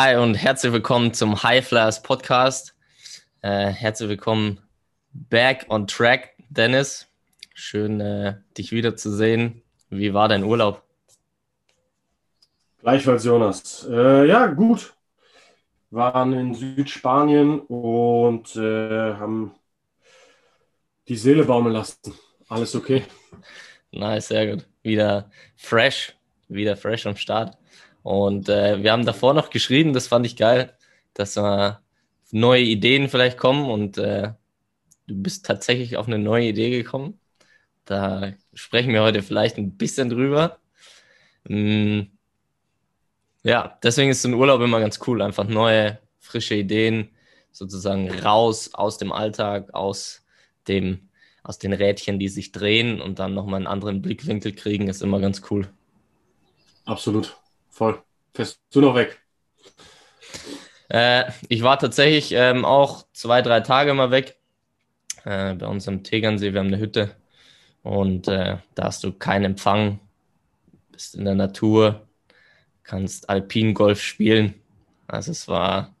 Hi und herzlich willkommen zum High Flyers Podcast. Äh, herzlich willkommen back on track, Dennis. Schön, äh, dich wiederzusehen. Wie war dein Urlaub? Gleichfalls, Jonas. Äh, ja, gut. Waren in Südspanien und äh, haben die Seele baumeln lassen. Alles okay. Nice, sehr gut. Wieder fresh, wieder fresh am Start. Und äh, wir haben davor noch geschrieben, das fand ich geil, dass äh, neue Ideen vielleicht kommen und äh, du bist tatsächlich auf eine neue Idee gekommen. Da sprechen wir heute vielleicht ein bisschen drüber. Mm, ja, deswegen ist so ein Urlaub immer ganz cool, einfach neue, frische Ideen sozusagen raus aus dem Alltag, aus dem aus den Rädchen, die sich drehen und dann nochmal einen anderen Blickwinkel kriegen, ist immer ganz cool. Absolut. Voll. Fährst du noch weg? Äh, ich war tatsächlich ähm, auch zwei, drei Tage mal weg. Äh, bei uns am Tegernsee, wir haben eine Hütte und äh, da hast du keinen Empfang, bist in der Natur, kannst Alpin-Golf spielen. Also es war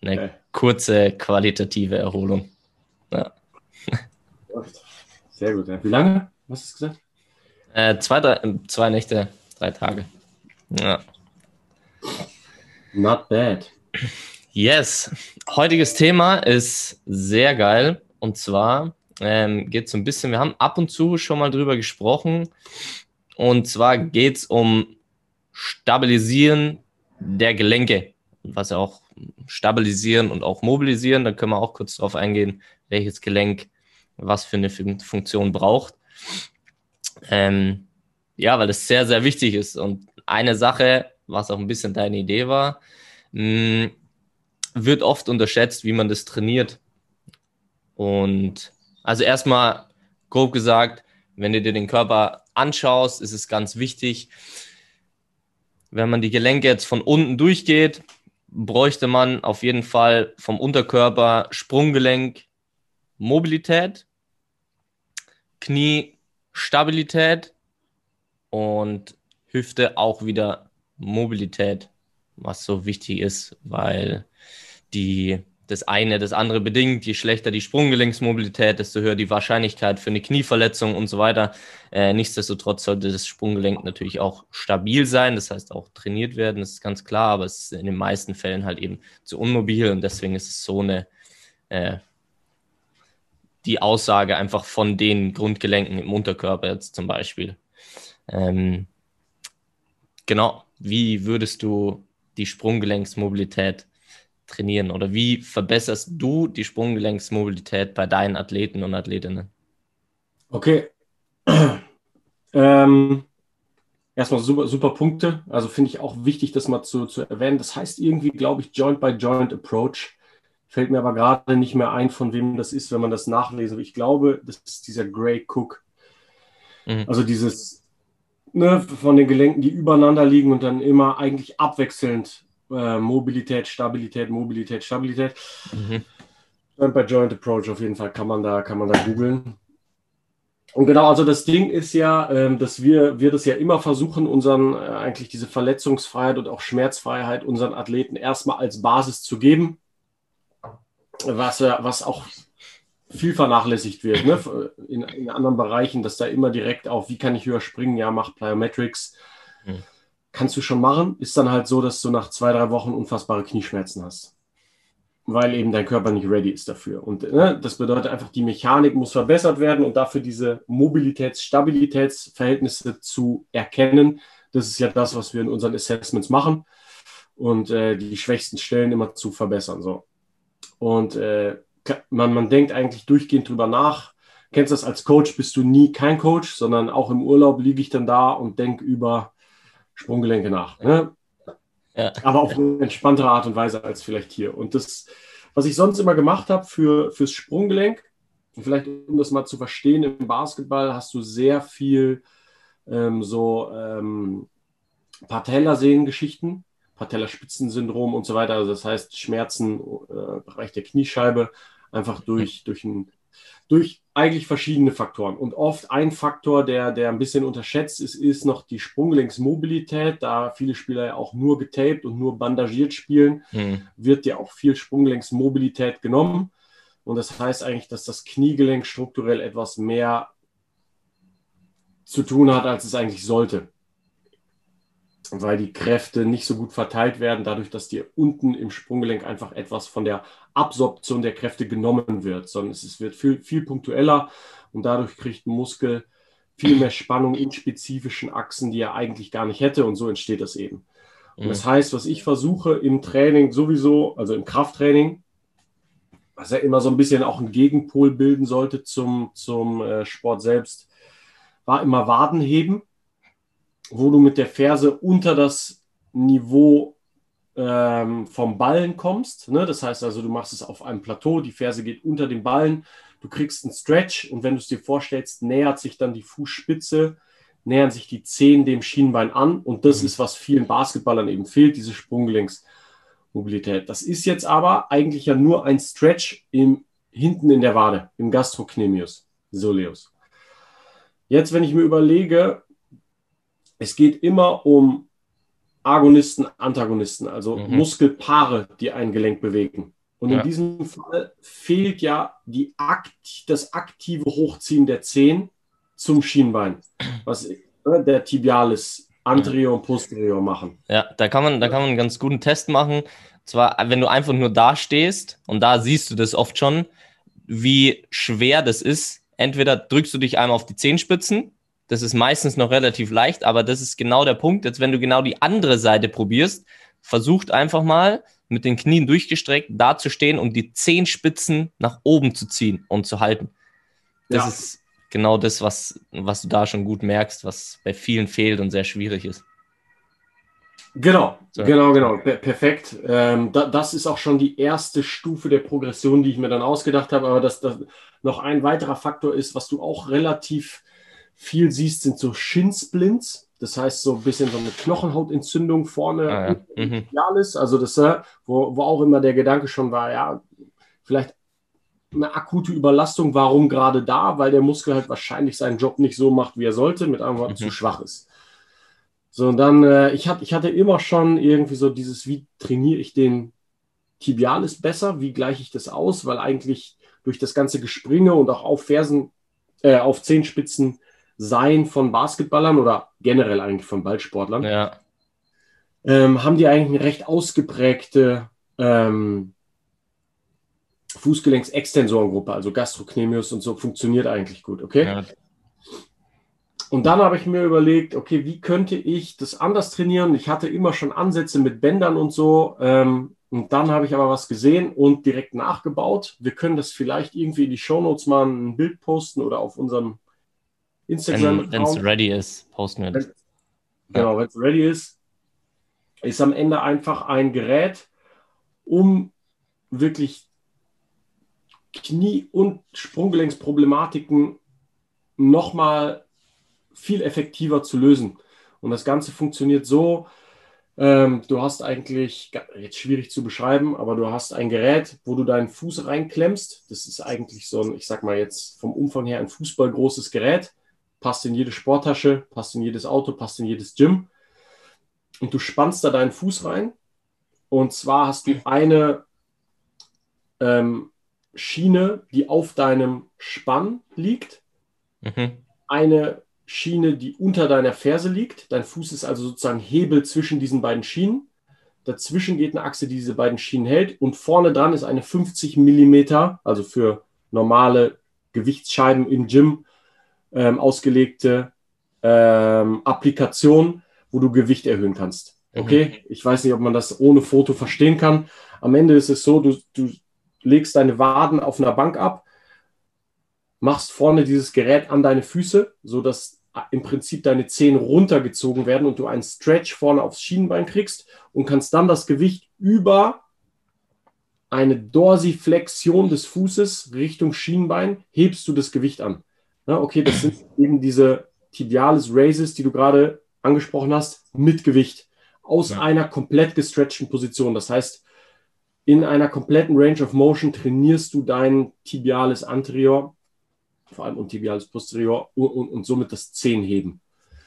eine okay. kurze qualitative Erholung. Ja. Sehr gut. Wie lange? Was hast du gesagt? Äh, zwei, drei, zwei Nächte, drei Tage. Ja. Not bad. Yes. Heutiges Thema ist sehr geil. Und zwar ähm, geht es so ein bisschen, wir haben ab und zu schon mal drüber gesprochen. Und zwar geht es um Stabilisieren der Gelenke. Was ja auch stabilisieren und auch mobilisieren. Da können wir auch kurz drauf eingehen, welches Gelenk was für eine Funktion braucht. Ähm, ja, weil das sehr, sehr wichtig ist. Und eine Sache, was auch ein bisschen deine Idee war, mh, mm, wird oft unterschätzt, wie man das trainiert. Und also erstmal grob gesagt, wenn du dir den Körper anschaust, ist es ganz wichtig, wenn man die Gelenke jetzt von unten durchgeht, bräuchte man auf jeden Fall vom Unterkörper Sprunggelenk, Mobilität Knie Stabilität und Hüfte auch wieder Mobilität, was so wichtig ist, weil die das eine das andere bedingt. Je schlechter die Sprunggelenksmobilität, desto höher die Wahrscheinlichkeit für eine Knieverletzung und so weiter. Äh, nichtsdestotrotz sollte das Sprunggelenk natürlich auch stabil sein, das heißt auch trainiert werden, das ist ganz klar, aber es ist in den meisten Fällen halt eben zu unmobil und deswegen ist es so eine äh, die Aussage einfach von den Grundgelenken im Unterkörper jetzt zum Beispiel. Ähm, genau, wie würdest du die Sprunggelenksmobilität trainieren oder wie verbesserst du die Sprunggelenksmobilität bei deinen Athleten und Athletinnen? Okay. Ähm, erstmal super, super Punkte. Also finde ich auch wichtig, das mal zu, zu erwähnen. Das heißt irgendwie, glaube ich, Joint by Joint Approach. Fällt mir aber gerade nicht mehr ein, von wem das ist, wenn man das nachlesen will. Ich glaube, das ist dieser Gray Cook. Mhm. Also dieses ne, von den Gelenken, die übereinander liegen und dann immer eigentlich abwechselnd äh, Mobilität, Stabilität, Mobilität, Stabilität. Mhm. Bei Joint Approach auf jeden Fall kann man da, kann man da googeln. Und genau, also das Ding ist ja, ähm, dass wir, wir das ja immer versuchen, unseren, äh, eigentlich diese Verletzungsfreiheit und auch Schmerzfreiheit unseren Athleten erstmal als Basis zu geben was, was auch viel vernachlässigt wird ne? in, in, anderen Bereichen, dass da immer direkt auf, wie kann ich höher springen, ja, mach Plyometrics. Hm. Kannst du schon machen, ist dann halt so, dass du nach zwei, drei Wochen unfassbare Knieschmerzen hast. Weil eben dein Körper nicht ready ist dafür. Und ne, das bedeutet einfach, die Mechanik muss verbessert werden und dafür diese Mobilitäts-Stabilitätsverhältnisse zu erkennen. Das ist ja das, was wir in unseren Assessments machen. Und äh, die schwächsten Stellen immer zu verbessern. So. Und äh, man, man denkt eigentlich durchgehend drüber nach. Kennst du das als Coach, bist du nie kein Coach, sondern auch im Urlaub liege ich dann da und denke über Sprunggelenke nach. Ne? Ja. Aber auf eine entspanntere Art und Weise als vielleicht hier. Und das, was ich sonst immer gemacht habe für, fürs Sprunggelenk, vielleicht um das mal zu verstehen, im Basketball hast du sehr viel ähm, so ähm, Patellasehnengeschichten. Patellaspitzensyndrom und so weiter. Also das heißt Schmerzen äh, Bereich der Kniescheibe einfach durch, durch, ein, durch eigentlich verschiedene Faktoren. Und oft ein Faktor, der, der ein bisschen unterschätzt ist, ist noch die Sprunggelenksmobilität. Da viele Spieler ja auch nur getaped und nur bandagiert spielen, mhm. wird ja auch viel Sprunggelenksmobilität genommen. Und das heißt eigentlich, dass das Kniegelenk strukturell etwas mehr zu tun hat, als es eigentlich sollte weil die Kräfte nicht so gut verteilt werden, dadurch, dass dir unten im Sprunggelenk einfach etwas von der Absorption der Kräfte genommen wird, sondern es wird viel, viel punktueller und dadurch kriegt ein Muskel viel mehr Spannung in spezifischen Achsen, die er eigentlich gar nicht hätte und so entsteht das eben. Und das mhm. heißt, was ich versuche im Training sowieso, also im Krafttraining, was ja immer so ein bisschen auch einen Gegenpol bilden sollte zum, zum äh, Sport selbst, war immer Wadenheben wo du mit der Ferse unter das Niveau ähm, vom Ballen kommst. Ne? Das heißt also, du machst es auf einem Plateau, die Ferse geht unter dem Ballen, du kriegst einen Stretch und wenn du es dir vorstellst, nähert sich dann die Fußspitze, nähern sich die Zehen dem Schienbein an und das mhm. ist, was vielen Basketballern eben fehlt, diese Sprunggelenksmobilität. Das ist jetzt aber eigentlich ja nur ein Stretch im, hinten in der Wade, im Gastrocnemius soleus. Jetzt, wenn ich mir überlege, es geht immer um Agonisten, Antagonisten, also mhm. Muskelpaare, die ein Gelenk bewegen. Und ja. in diesem Fall fehlt ja die Akt, das aktive Hochziehen der Zehen zum Schienbein, was äh, der Tibialis anterior und posterior machen. Ja, da kann man, da kann man einen ganz guten Test machen. Zwar, wenn du einfach nur da stehst und da siehst du das oft schon, wie schwer das ist. Entweder drückst du dich einmal auf die Zehenspitzen das ist meistens noch relativ leicht, aber das ist genau der Punkt. Jetzt, wenn du genau die andere Seite probierst, versucht einfach mal mit den Knien durchgestreckt da zu stehen und die Zehenspitzen nach oben zu ziehen und zu halten. Das ja. ist genau das, was, was du da schon gut merkst, was bei vielen fehlt und sehr schwierig ist. Genau, so. genau, genau. Per perfekt. Ähm, da, das ist auch schon die erste Stufe der Progression, die ich mir dann ausgedacht habe. Aber dass das noch ein weiterer Faktor ist, was du auch relativ viel siehst, sind so Shinsplints. Das heißt, so ein bisschen so eine Knochenhautentzündung vorne ah, ja. mhm. ist. Also das, äh, wo, wo auch immer der Gedanke schon war, ja, vielleicht eine akute Überlastung, warum gerade da? Weil der Muskel halt wahrscheinlich seinen Job nicht so macht, wie er sollte, mit einem Wort mhm. zu schwach ist. So, und dann, äh, ich, hatte, ich hatte immer schon irgendwie so dieses, wie trainiere ich den Tibialis besser? Wie gleiche ich das aus? Weil eigentlich durch das ganze Gespringe und auch auf Fersen, äh, auf Zehenspitzen sein von Basketballern oder generell eigentlich von Ballsportlern, ja. ähm, haben die eigentlich eine recht ausgeprägte ähm, Fußgelenksextensorengruppe, also Gastrocnemius und so funktioniert eigentlich gut, okay? Ja. Und dann habe ich mir überlegt, okay, wie könnte ich das anders trainieren? Ich hatte immer schon Ansätze mit Bändern und so. Ähm, und dann habe ich aber was gesehen und direkt nachgebaut. Wir können das vielleicht irgendwie in die Shownotes mal ein Bild posten oder auf unserem Instagram. Wenn es ready ist, posten wir das. Genau, wenn es ready ist, ist am Ende einfach ein Gerät, um wirklich Knie- und Sprunggelenksproblematiken nochmal viel effektiver zu lösen. Und das Ganze funktioniert so, ähm, du hast eigentlich, jetzt schwierig zu beschreiben, aber du hast ein Gerät, wo du deinen Fuß reinklemmst. Das ist eigentlich so ein, ich sag mal jetzt vom Umfang her ein fußballgroßes Gerät passt in jede Sporttasche, passt in jedes Auto, passt in jedes Gym. Und du spannst da deinen Fuß rein. Und zwar hast du eine ähm, Schiene, die auf deinem Spann liegt. Mhm. Eine Schiene, die unter deiner Ferse liegt. Dein Fuß ist also sozusagen Hebel zwischen diesen beiden Schienen. Dazwischen geht eine Achse, die diese beiden Schienen hält. Und vorne dran ist eine 50 Millimeter, also für normale Gewichtsscheiben im Gym, ähm, ausgelegte ähm, Applikation, wo du Gewicht erhöhen kannst. Mhm. Okay, mhm. ich weiß nicht, ob man das ohne Foto verstehen kann. Am Ende ist es so, du, du legst deine Waden auf einer Bank ab, machst vorne dieses Gerät an deine Füße, sodass im Prinzip deine Zehen runtergezogen werden und du einen Stretch vorne aufs Schienenbein kriegst und kannst dann das Gewicht über eine Dorsiflexion des Fußes Richtung Schienbein, hebst du das Gewicht an. Na, okay, das sind eben diese Tibialis Raises, die du gerade angesprochen hast, mit Gewicht aus ja. einer komplett gestretchten Position. Das heißt, in einer kompletten Range of Motion trainierst du deinen Tibialis anterior vor allem und tibialis posterior und, und, und somit das Zehenheben.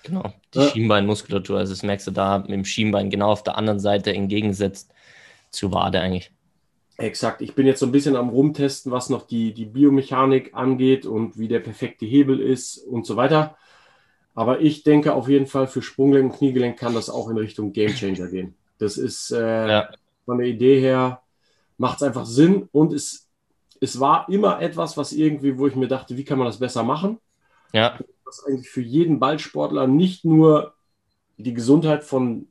Genau, die ja. Schienbeinmuskulatur. Also das merkst du da mit dem Schienbein genau auf der anderen Seite entgegensetzt zu Wade eigentlich. Exakt. Ich bin jetzt so ein bisschen am Rumtesten, was noch die, die Biomechanik angeht und wie der perfekte Hebel ist und so weiter. Aber ich denke auf jeden Fall, für Sprunggelenk und Kniegelenk kann das auch in Richtung Gamechanger gehen. Das ist äh, ja. von der Idee her, macht es einfach Sinn und es, es war immer etwas, was irgendwie, wo ich mir dachte, wie kann man das besser machen? Ja. Was eigentlich für jeden Ballsportler nicht nur die Gesundheit von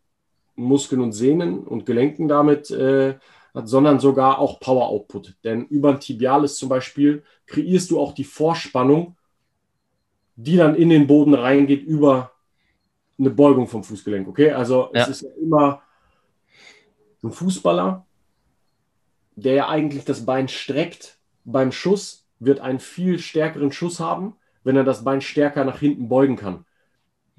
Muskeln und Sehnen und Gelenken damit äh, hat, sondern sogar auch Power Output. Denn über ein Tibialis zum Beispiel kreierst du auch die Vorspannung, die dann in den Boden reingeht über eine Beugung vom Fußgelenk. Okay, also ja. es ist ja immer ein Fußballer, der ja eigentlich das Bein streckt beim Schuss, wird einen viel stärkeren Schuss haben, wenn er das Bein stärker nach hinten beugen kann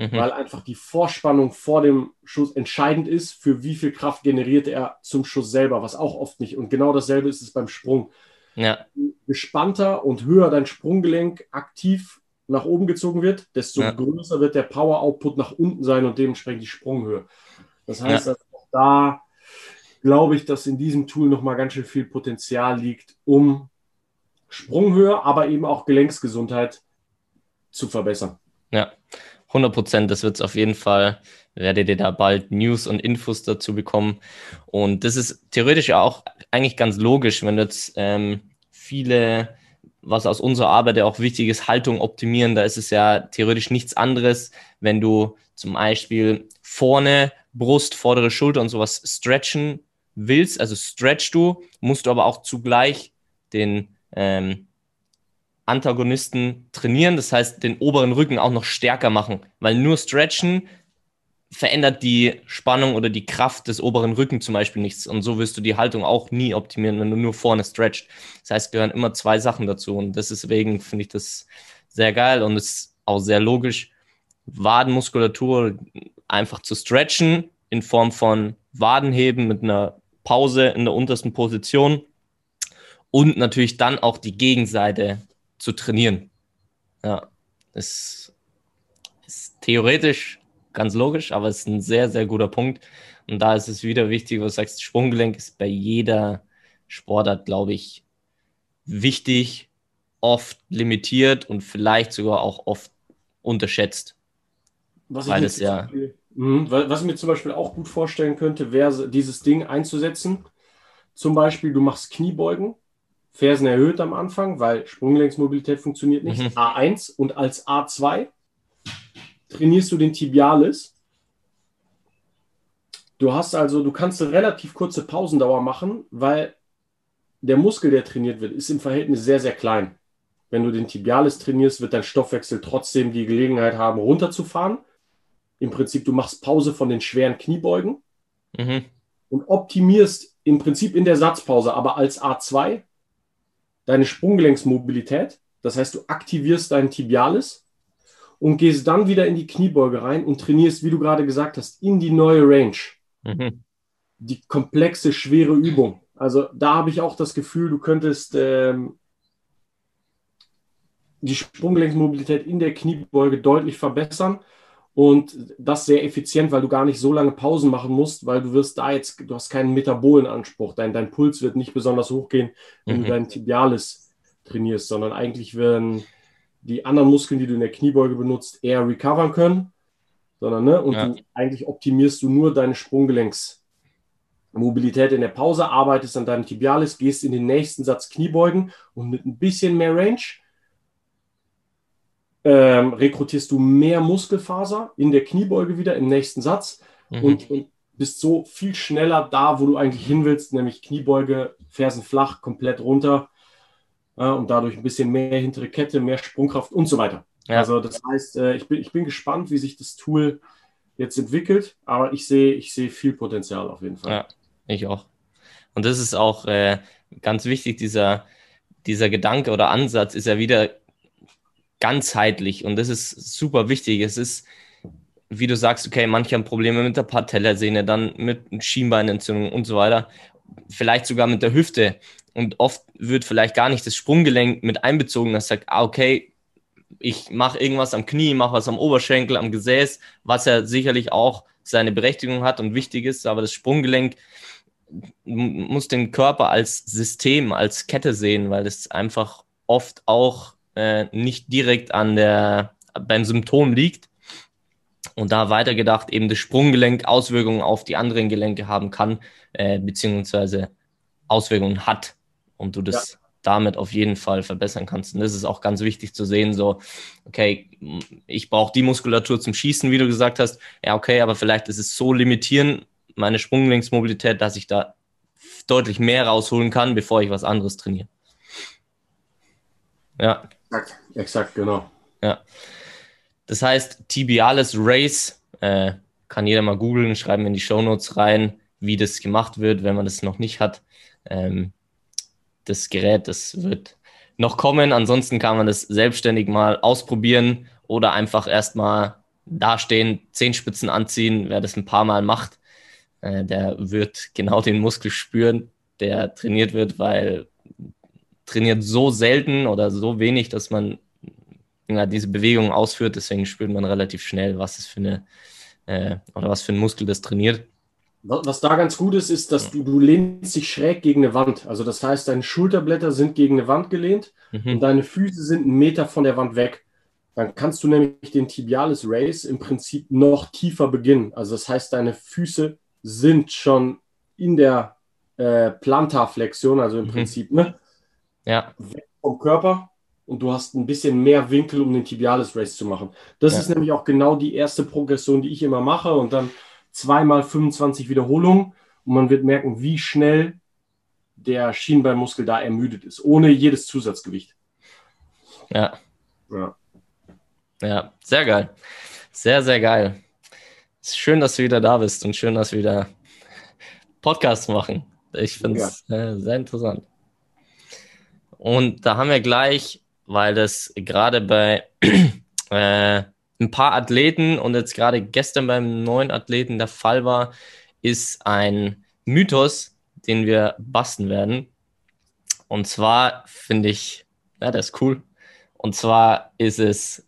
mhm. weil einfach die Vorspannung vor dem Schuss entscheidend ist, für wie viel Kraft generiert er zum Schuss selber, was auch oft nicht. Und genau dasselbe ist es beim Sprung. Ja. Gespannter und höher dein Sprunggelenk aktiv nach oben gezogen wird, desto ja. größer wird der Power-Output nach unten sein und dementsprechend die Sprunghöhe. Das heißt, ja. auch da glaube ich, dass in diesem Tool nochmal ganz schön viel Potenzial liegt, um Sprunghöhe, aber eben auch Gelenksgesundheit zu verbessern. Ja, 100 Prozent, das wird es auf jeden Fall. Werdet ihr da bald News und Infos dazu bekommen. Und das ist theoretisch auch eigentlich ganz logisch, wenn jetzt ähm, viele, was aus unserer Arbeit ja auch wichtig ist, Haltung optimieren, da ist es ja theoretisch nichts anderes, wenn du zum Beispiel vorne, Brust, vordere Schulter und sowas stretchen willst, also stretch du, musst du aber auch zugleich den ähm, Antagonisten trainieren, das heißt den oberen Rücken auch noch stärker machen, weil nur Stretchen verändert die Spannung oder die Kraft des oberen Rücken zum Beispiel nichts. Und so wirst du die Haltung auch nie optimieren, wenn du nur vorne stretcht. Das heißt, gehören immer zwei Sachen dazu. Und deswegen finde ich das sehr geil und ist auch sehr logisch, Wadenmuskulatur einfach zu stretchen in Form von Wadenheben mit einer Pause in der untersten Position und natürlich dann auch die Gegenseite zu trainieren. Ja, ist, ist theoretisch ganz logisch, aber es ist ein sehr, sehr guter Punkt. Und da ist es wieder wichtig, was du sagst, Sprunggelenk ist bei jeder Sportart, glaube ich, wichtig, oft limitiert und vielleicht sogar auch oft unterschätzt. Was weil es ja. Beispiel, mh, was ich mir zum Beispiel auch gut vorstellen könnte, wäre dieses Ding einzusetzen. Zum Beispiel, du machst Kniebeugen Fersen erhöht am Anfang, weil Sprunggelenksmobilität funktioniert nicht. Mhm. A1 und als A2 trainierst du den Tibialis. Du hast also, du kannst eine relativ kurze Pausendauer machen, weil der Muskel, der trainiert wird, ist im Verhältnis sehr, sehr klein. Wenn du den Tibialis trainierst, wird dein Stoffwechsel trotzdem die Gelegenheit haben, runterzufahren. Im Prinzip, du machst Pause von den schweren Kniebeugen mhm. und optimierst im Prinzip in der Satzpause, aber als A2 deine Sprunggelenksmobilität. Das heißt, du aktivierst deinen Tibialis und gehst dann wieder in die Kniebeuge rein und trainierst, wie du gerade gesagt hast, in die neue Range. Mhm. Die komplexe, schwere Übung. Also da habe ich auch das Gefühl, du könntest ähm, die Sprunggelenksmobilität in der Kniebeuge deutlich verbessern und das sehr effizient, weil du gar nicht so lange Pausen machen musst, weil du wirst da jetzt, du hast keinen Metabolenanspruch. Dein, dein Puls wird nicht besonders hochgehen, wenn mhm. du dein Tibialis trainierst, sondern eigentlich werden die anderen Muskeln, die du in der Kniebeuge benutzt, eher recovern können. Sondern, ne, und ja. du, eigentlich optimierst du nur deine Sprunggelenksmobilität in der Pause, arbeitest an deinem Tibialis, gehst in den nächsten Satz Kniebeugen und mit ein bisschen mehr Range ähm, rekrutierst du mehr Muskelfaser in der Kniebeuge wieder im nächsten Satz mhm. und, und, bist so viel schneller da, wo du eigentlich hin willst, nämlich Kniebeuge, Fersen flach, komplett runter äh, und dadurch ein bisschen mehr hintere Kette, mehr Sprungkraft und so weiter. Ja. Also das heißt, äh, ich, bin, ich bin gespannt, wie sich das Tool jetzt entwickelt, aber ich sehe ich sehe viel Potenzial auf jeden Fall. Ja, ich auch. Und das ist auch äh, ganz wichtig, dieser, dieser Gedanke oder Ansatz ist ja wieder ganzheitlich. Und das ist super wichtig. Es ist, wie du sagst, okay, manche haben Probleme mit der Patellasehne, dann mit Schienbeinentzündung und so weiter, vielleicht sogar mit der Hüfte. Und oft wird vielleicht gar nicht das Sprunggelenk mit einbezogen, dass sagt, ah, okay, ich mache irgendwas am Knie, mache was am Oberschenkel, am Gesäß, was ja sicherlich auch seine Berechtigung hat und wichtig ist, aber das Sprunggelenk muss den Körper als System, als Kette sehen, weil es einfach oft auch äh, nicht direkt an der, beim Symptom liegt. Und da weitergedacht eben das Sprunggelenk Auswirkungen auf die anderen Gelenke haben kann, äh, beziehungsweise Auswirkungen hat und du das ja. damit auf jeden Fall verbessern kannst. Und das ist auch ganz wichtig zu sehen, so, okay, ich brauche die Muskulatur zum Schießen, wie du gesagt hast. Ja, okay, aber vielleicht ist es so limitierend, meine Sprunggelenksmobilität, dass ich da deutlich mehr rausholen kann, bevor ich was anderes trainiere. Ja. Exakt, exakt genau. Ja. Das heißt, tibiales Race, äh, kann jeder mal googeln, schreiben in die Show Notes rein, wie das gemacht wird, wenn man das noch nicht hat. Ähm, das Gerät, das wird noch kommen. Ansonsten kann man das selbstständig mal ausprobieren oder einfach erstmal dastehen, Zehenspitzen anziehen. Wer das ein paar Mal macht, äh, der wird genau den Muskel spüren, der trainiert wird, weil trainiert so selten oder so wenig, dass man ja, diese Bewegungen ausführt. Deswegen spürt man relativ schnell, was es für eine äh, oder was für ein Muskel das trainiert. Was da ganz gut ist, ist, dass du, du lehnst dich schräg gegen eine Wand. Also das heißt, deine Schulterblätter sind gegen eine Wand gelehnt mhm. und deine Füße sind einen Meter von der Wand weg. Dann kannst du nämlich den Tibialis Race im Prinzip noch tiefer beginnen. Also das heißt, deine Füße sind schon in der äh, Plantarflexion, also im mhm. Prinzip ne, ja. weg vom Körper und du hast ein bisschen mehr Winkel, um den Tibialis Race zu machen. Das ja. ist nämlich auch genau die erste Progression, die ich immer mache und dann zweimal 25 Wiederholungen und man wird merken, wie schnell der Schienbeinmuskel da ermüdet ist, ohne jedes Zusatzgewicht. Ja. Ja, ja sehr geil. Sehr, sehr geil. Es ist schön, dass du wieder da bist und schön, dass wir wieder Podcasts machen. Ich finde es ja. äh, sehr interessant. Und da haben wir gleich, weil das gerade bei äh, ein paar Athleten und jetzt gerade gestern beim neuen Athleten der Fall war, ist ein Mythos, den wir basten werden. Und zwar finde ich, ja, das ist cool. Und zwar ist es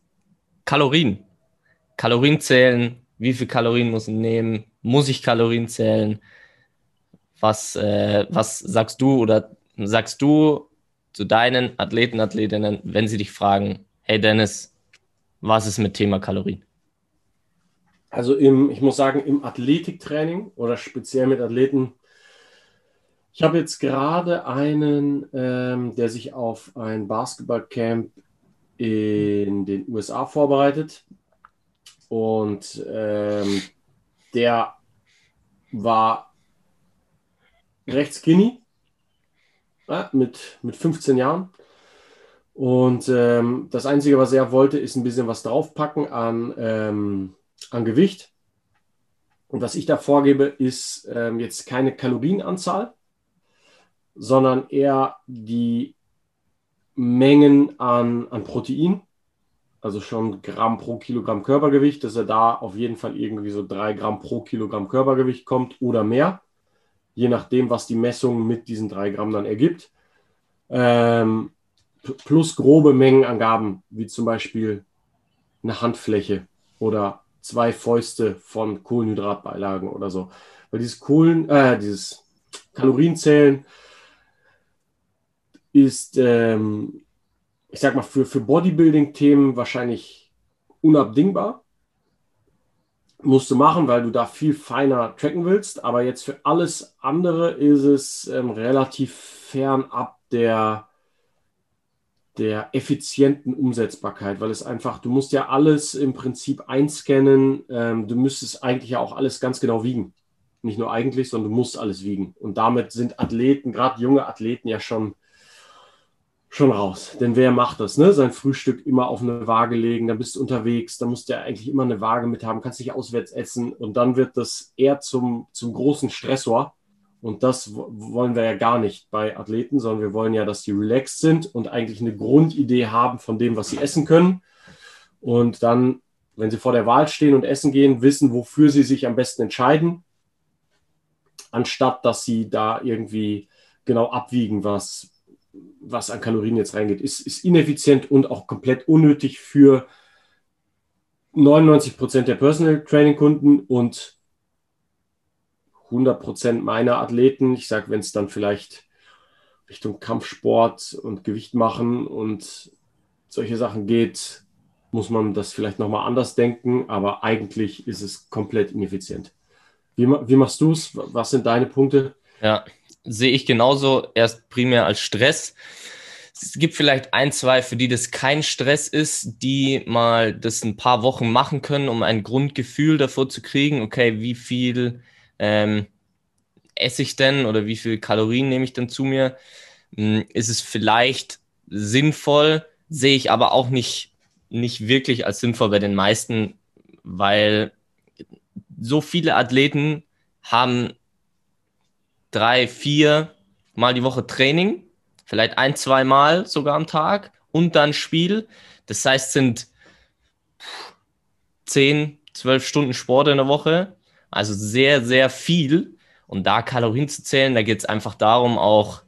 Kalorien. Kalorien zählen, wie viel Kalorien muss ich nehmen, muss ich Kalorien zählen, was, äh, was sagst du oder sagst du zu deinen Athleten, Athletinnen, wenn sie dich fragen, hey Dennis, was ist mit Thema Kalorien? Also im, ich muss sagen, im Athletiktraining oder speziell mit Athleten, ich habe jetzt gerade einen, ähm, der sich auf ein Basketballcamp in den USA vorbereitet. Und ähm, der war recht skinny ja, mit, mit 15 Jahren. Und ähm, das Einzige, was er wollte, ist ein bisschen was draufpacken an, ähm, an Gewicht. Und was ich da vorgebe, ist ähm, jetzt keine Kalorienanzahl, sondern eher die Mengen an, an Protein also schon Gramm pro Kilogramm Körpergewicht, dass er da auf jeden Fall irgendwie so drei Gramm pro Kilogramm Körpergewicht kommt oder mehr, je nachdem, was die Messung mit diesen drei Gramm dann ergibt. Ähm, plus grobe Mengenangaben, wie zum Beispiel eine Handfläche oder zwei Fäuste von Kohlenhydratbeilagen oder so. Weil dieses Kohlen, äh, dieses Kalorienzählen ist ähm, ich sag mal, für, für Bodybuilding-Themen wahrscheinlich unabdingbar. Musst du machen, weil du da viel feiner tracken willst. Aber jetzt für alles andere ist es ähm, relativ fernab der, der effizienten Umsetzbarkeit, weil es einfach, du musst ja alles im Prinzip einscannen. Ähm, du müsstest eigentlich ja auch alles ganz genau wiegen. Nicht nur eigentlich, sondern du musst alles wiegen. Und damit sind Athleten, gerade junge Athleten, ja schon schon raus. Denn wer macht das? Ne? Sein Frühstück immer auf eine Waage legen, dann bist du unterwegs, dann musst du ja eigentlich immer eine Waage mit haben, kannst dich auswärts essen und dann wird das eher zum, zum großen Stressor. Und das wollen wir ja gar nicht bei Athleten, sondern wir wollen ja, dass die relaxed sind und eigentlich eine Grundidee haben von dem, was sie essen können. Und dann, wenn sie vor der Wahl stehen und essen gehen, wissen, wofür sie sich am besten entscheiden, anstatt dass sie da irgendwie genau abwiegen, was, was an Kalorien jetzt reingeht, ist, ist ineffizient und auch komplett unnötig für 99 Prozent der Personal Training Kunden und 100 Prozent meiner Athleten. Ich sage, wenn es dann vielleicht Richtung Kampfsport und Gewicht machen und solche Sachen geht, muss man das vielleicht nochmal anders denken, aber eigentlich ist es komplett ineffizient. Wie, wie machst du es? Was sind deine Punkte? Ja, sehe ich genauso, erst primär als Stress. Es gibt vielleicht ein, zwei, für die das kein Stress ist, die mal das ein paar Wochen machen können, um ein Grundgefühl davor zu kriegen, okay, wie viel ähm, esse ich denn oder wie viel Kalorien nehme ich denn zu mir? Hm, ist es vielleicht sinnvoll, sehe ich aber auch nicht, nicht wirklich als sinnvoll bei den meisten, weil so viele Athleten haben drei, vier Mal die Woche Training, vielleicht ein, zwei Mal sogar am Tag und dann Spiel. Das heißt, sind zehn, zwölf Stunden Sport in der Woche. Also sehr, sehr viel. Und da Kalorien zu zählen, da geht es einfach darum, auch,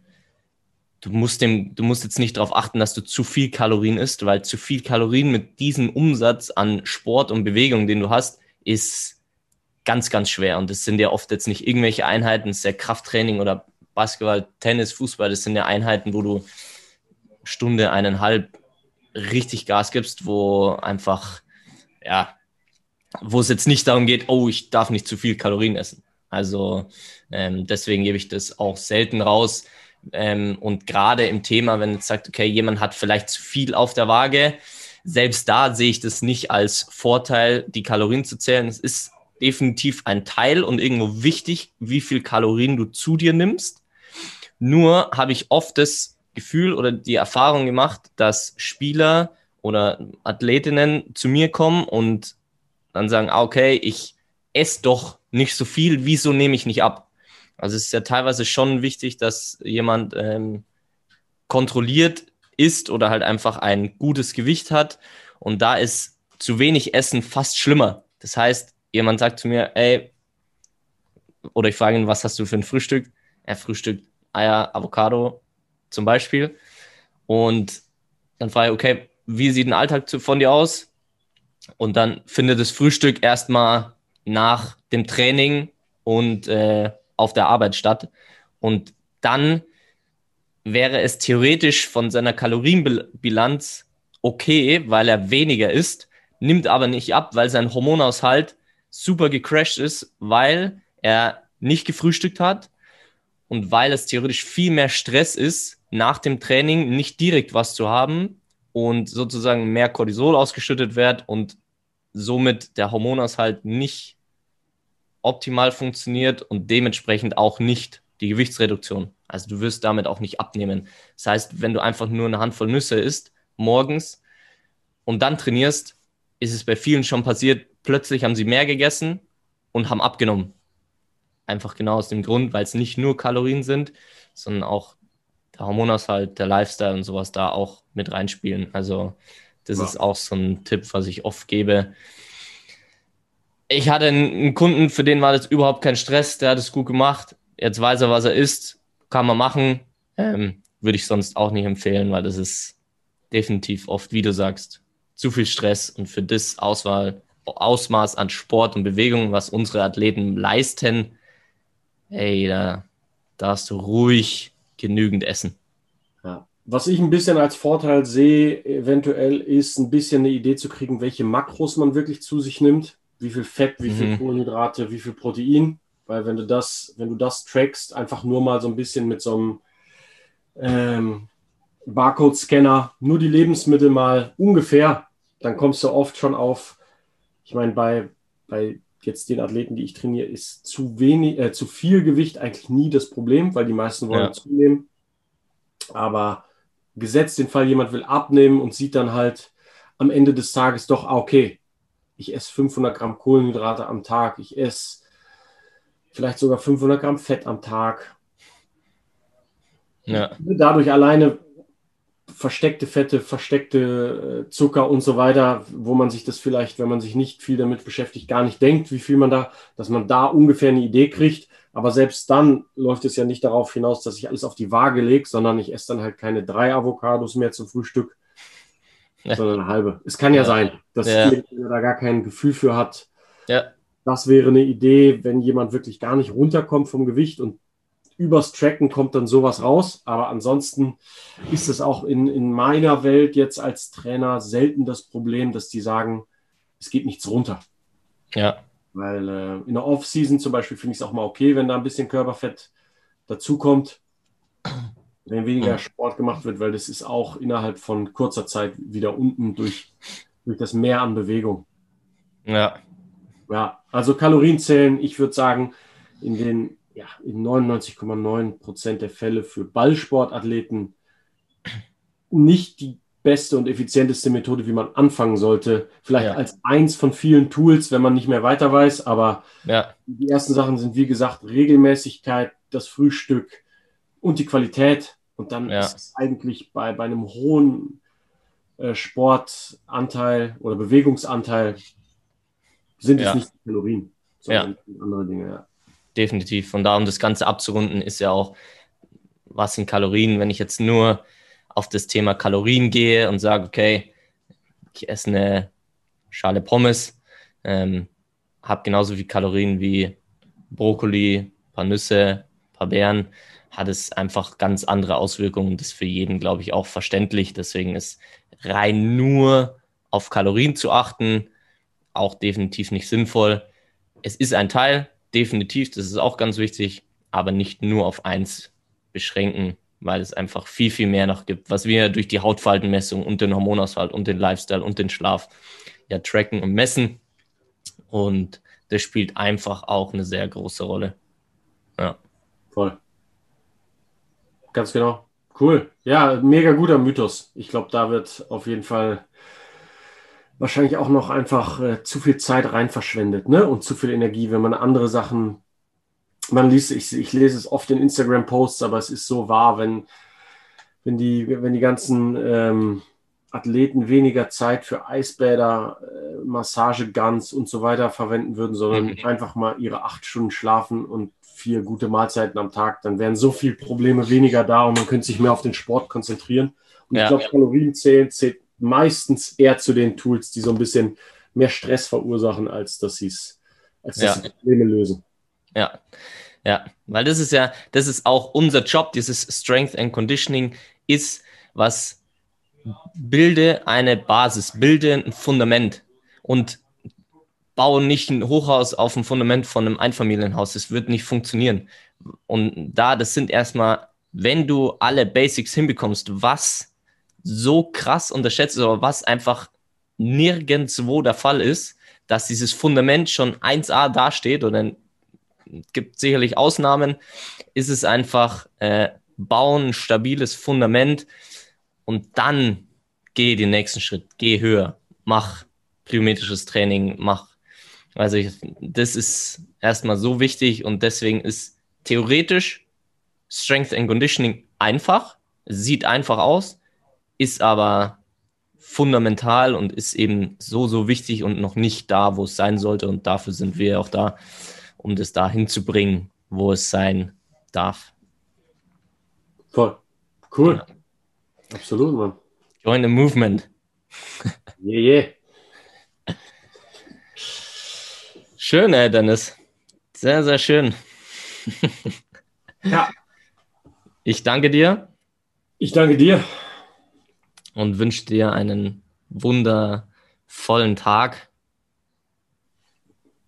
du musst, dem, du musst jetzt nicht darauf achten, dass du zu viel Kalorien isst, weil zu viel Kalorien mit diesem Umsatz an Sport und Bewegung, den du hast, ist ganz, ganz schwer. Und das sind ja oft jetzt nicht irgendwelche Einheiten, das ist ja Krafttraining oder Basketball, Tennis, Fußball, das sind ja Einheiten, wo du Stunde, eineinhalb richtig Gas gibst, wo einfach, ja, wo es jetzt nicht darum geht, oh, ich darf nicht zu viel Kalorien essen. Also ähm, deswegen gebe ich das auch selten raus. Ähm, und gerade im Thema, wenn jetzt sagt, okay, jemand hat vielleicht zu viel auf der Waage, selbst da sehe ich das nicht als Vorteil, die Kalorien zu zählen. Es ist definitiv ein Teil und irgendwo wichtig, wie viel Kalorien du zu dir nimmst. Nur habe ich oft das Gefühl oder die Erfahrung gemacht, dass Spieler oder Athletinnen zu mir kommen und dann sagen, ah, okay, ich esse doch nicht so viel, wieso nehme ich nicht ab? Also es ist ja teilweise schon wichtig, dass jemand ähm, kontrolliert ist oder halt einfach ein gutes Gewicht hat. Und da ist zu wenig Essen fast schlimmer. Das heißt, jemand sagt zu mir, ey, oder ich frage ihn, was hast du für ein Frühstück? Er frühstückt Eier, Avocado zum Beispiel. Und dann frage ich, okay, wie sieht ein Alltag von dir aus? Und dann findet das Frühstück erstmal nach dem Training und äh, auf der Arbeit statt. Und dann wäre es theoretisch von seiner Kalorienbilanz okay, weil er weniger isst, nimmt aber nicht ab, weil sein Hormonaushalt super gecrashed ist, weil er nicht gefrühstückt hat und weil es theoretisch viel mehr Stress ist, nach dem Training nicht direkt was zu haben und sozusagen mehr Cortisol ausgeschüttet wird und somit der Hormonaushalt nicht optimal funktioniert und dementsprechend auch nicht die Gewichtsreduktion. Also du wirst damit auch nicht abnehmen. Das heißt, wenn du einfach nur eine Handvoll Nüsse isst morgens und dann trainierst, ist es bei vielen schon passiert, plötzlich haben sie mehr gegessen und haben abgenommen. Einfach genau aus dem Grund, weil es nicht nur Kalorien sind, sondern auch der Hormonaushalt, der Lifestyle und sowas da auch mit reinspielen. Also das ja. ist auch so ein Tipp, was ich oft gebe. Ich hatte einen Kunden, für den war das überhaupt kein Stress, der hat es gut gemacht. Jetzt weiß er, was er isst, kann man machen. Ähm, würde ich sonst auch nicht empfehlen, weil das ist definitiv oft, wie du sagst, zu viel Stress und für das Auswahl Ausmaß an Sport und Bewegung, was unsere Athleten leisten, ey, da darfst du ruhig genügend essen. Ja. Was ich ein bisschen als Vorteil sehe, eventuell, ist ein bisschen eine Idee zu kriegen, welche Makros man wirklich zu sich nimmt. Wie viel Fett, wie viel mhm. Kohlenhydrate, wie viel Protein. Weil wenn du das, wenn du das trackst, einfach nur mal so ein bisschen mit so einem ähm, Barcode-Scanner, nur die Lebensmittel mal ungefähr, dann kommst du oft schon auf ich meine, bei, bei jetzt den Athleten, die ich trainiere, ist zu wenig, äh, zu viel Gewicht eigentlich nie das Problem, weil die meisten wollen ja. zunehmen. Aber gesetzt den Fall, jemand will abnehmen und sieht dann halt am Ende des Tages doch, ah, okay, ich esse 500 Gramm Kohlenhydrate am Tag, ich esse vielleicht sogar 500 Gramm Fett am Tag. Ja. Dadurch alleine versteckte Fette, versteckte äh, Zucker und so weiter, wo man sich das vielleicht, wenn man sich nicht viel damit beschäftigt, gar nicht denkt, wie viel man da, dass man da ungefähr eine Idee kriegt. Aber selbst dann läuft es ja nicht darauf hinaus, dass ich alles auf die Waage lege, sondern ich esse dann halt keine drei Avocados mehr zum Frühstück, ja. sondern eine halbe. Es kann ja, ja. sein, dass ja. jemand da gar kein Gefühl für hat. Ja. Das wäre eine Idee, wenn jemand wirklich gar nicht runterkommt vom Gewicht und übers Tracken kommt dann sowas raus. Aber ansonsten ist es auch in, in meiner Welt jetzt als Trainer selten das Problem, dass die sagen, es geht nichts runter. Ja. Weil äh, in der Off-Season zum Beispiel finde ich es auch mal okay, wenn da ein bisschen Körperfett dazukommt, wenn weniger Sport gemacht wird, weil das ist auch innerhalb von kurzer Zeit wieder unten durch, durch das Mehr an Bewegung. Ja. Ja, also Kalorienzählen, ich würde sagen, in den ja, in 99,9 Prozent der Fälle für Ballsportathleten nicht die beste und effizienteste Methode, wie man anfangen sollte. Vielleicht ja. als eins von vielen Tools, wenn man nicht mehr weiter weiß. Aber ja. die ersten Sachen sind, wie gesagt, Regelmäßigkeit, das Frühstück und die Qualität. Und dann ja. ist es eigentlich bei, bei einem hohen äh, Sportanteil oder Bewegungsanteil sind es nicht die Kalorien, sondern andere Dinge. Definitiv. Von da, um das Ganze abzurunden, ist ja auch, was sind Kalorien, wenn ich jetzt nur auf das Thema Kalorien gehe und sage, okay, ich esse eine Schale Pommes, ähm, habe genauso viel Kalorien wie Brokkoli, paar Nüsse, paar Beeren, hat es einfach ganz andere Auswirkungen. Das ist für jeden, glaube ich, auch verständlich. Deswegen ist rein nur auf Kalorien zu achten auch definitiv nicht sinnvoll. Es ist ein Teil, definitiv, das ist auch ganz wichtig, aber nicht nur auf eins beschränken weil es einfach viel, viel mehr noch gibt, was wir durch die Hautfaltenmessung und den Hormonaushalt und den Lifestyle und den Schlaf ja tracken und messen. Und das spielt einfach auch eine sehr große Rolle. Ja. Voll. Ganz genau. Cool. Ja, mega guter Mythos. Ich glaube, da wird auf jeden Fall wahrscheinlich auch noch einfach äh, zu viel Zeit rein verschwendet, ne? Und zu viel Energie, wenn man andere Sachen man liest, ich, ich lese es oft in Instagram-Posts, aber es ist so wahr, wenn, wenn, die, wenn die ganzen ähm, Athleten weniger Zeit für Eisbäder, äh, Massageguns und so weiter verwenden würden, sondern mhm. einfach mal ihre acht Stunden schlafen und vier gute Mahlzeiten am Tag, dann wären so viele Probleme weniger da und man könnte sich mehr auf den Sport konzentrieren. Und ja. ich glaube, Kalorienzählen zählt meistens eher zu den Tools, die so ein bisschen mehr Stress verursachen, als dass sie als dass ja. sie Probleme lösen. Ja, ja, weil das ist ja, das ist auch unser Job, dieses Strength and Conditioning ist, was bilde eine Basis, bilde ein Fundament und baue nicht ein Hochhaus auf dem Fundament von einem Einfamilienhaus. Das wird nicht funktionieren. Und da, das sind erstmal, wenn du alle Basics hinbekommst, was so krass unterschätzt aber was einfach nirgendwo der Fall ist, dass dieses Fundament schon 1a dasteht oder gibt sicherlich Ausnahmen, ist es einfach äh, bauen, stabiles Fundament und dann geh den nächsten Schritt, geh höher, mach plyometrisches Training, mach. Also ich, das ist erstmal so wichtig und deswegen ist theoretisch Strength and Conditioning einfach, sieht einfach aus, ist aber fundamental und ist eben so, so wichtig und noch nicht da, wo es sein sollte. Und dafür sind wir auch da, um das dahin zu bringen, wo es sein darf. Voll. Cool. Ja. Absolut, Mann. Join the movement. yeah, yeah. Schön, ey, Dennis. Sehr, sehr schön. ja. Ich danke dir. Ich danke dir. Und wünsche dir einen wundervollen Tag.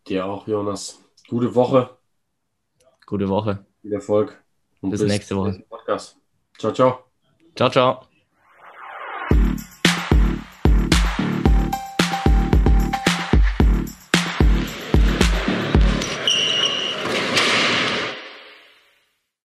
Dir auch, Jonas. Gute Woche. Gute Woche. Viel Erfolg. Und bis, bis nächste Woche. Podcast. Ciao, ciao. Ciao, ciao.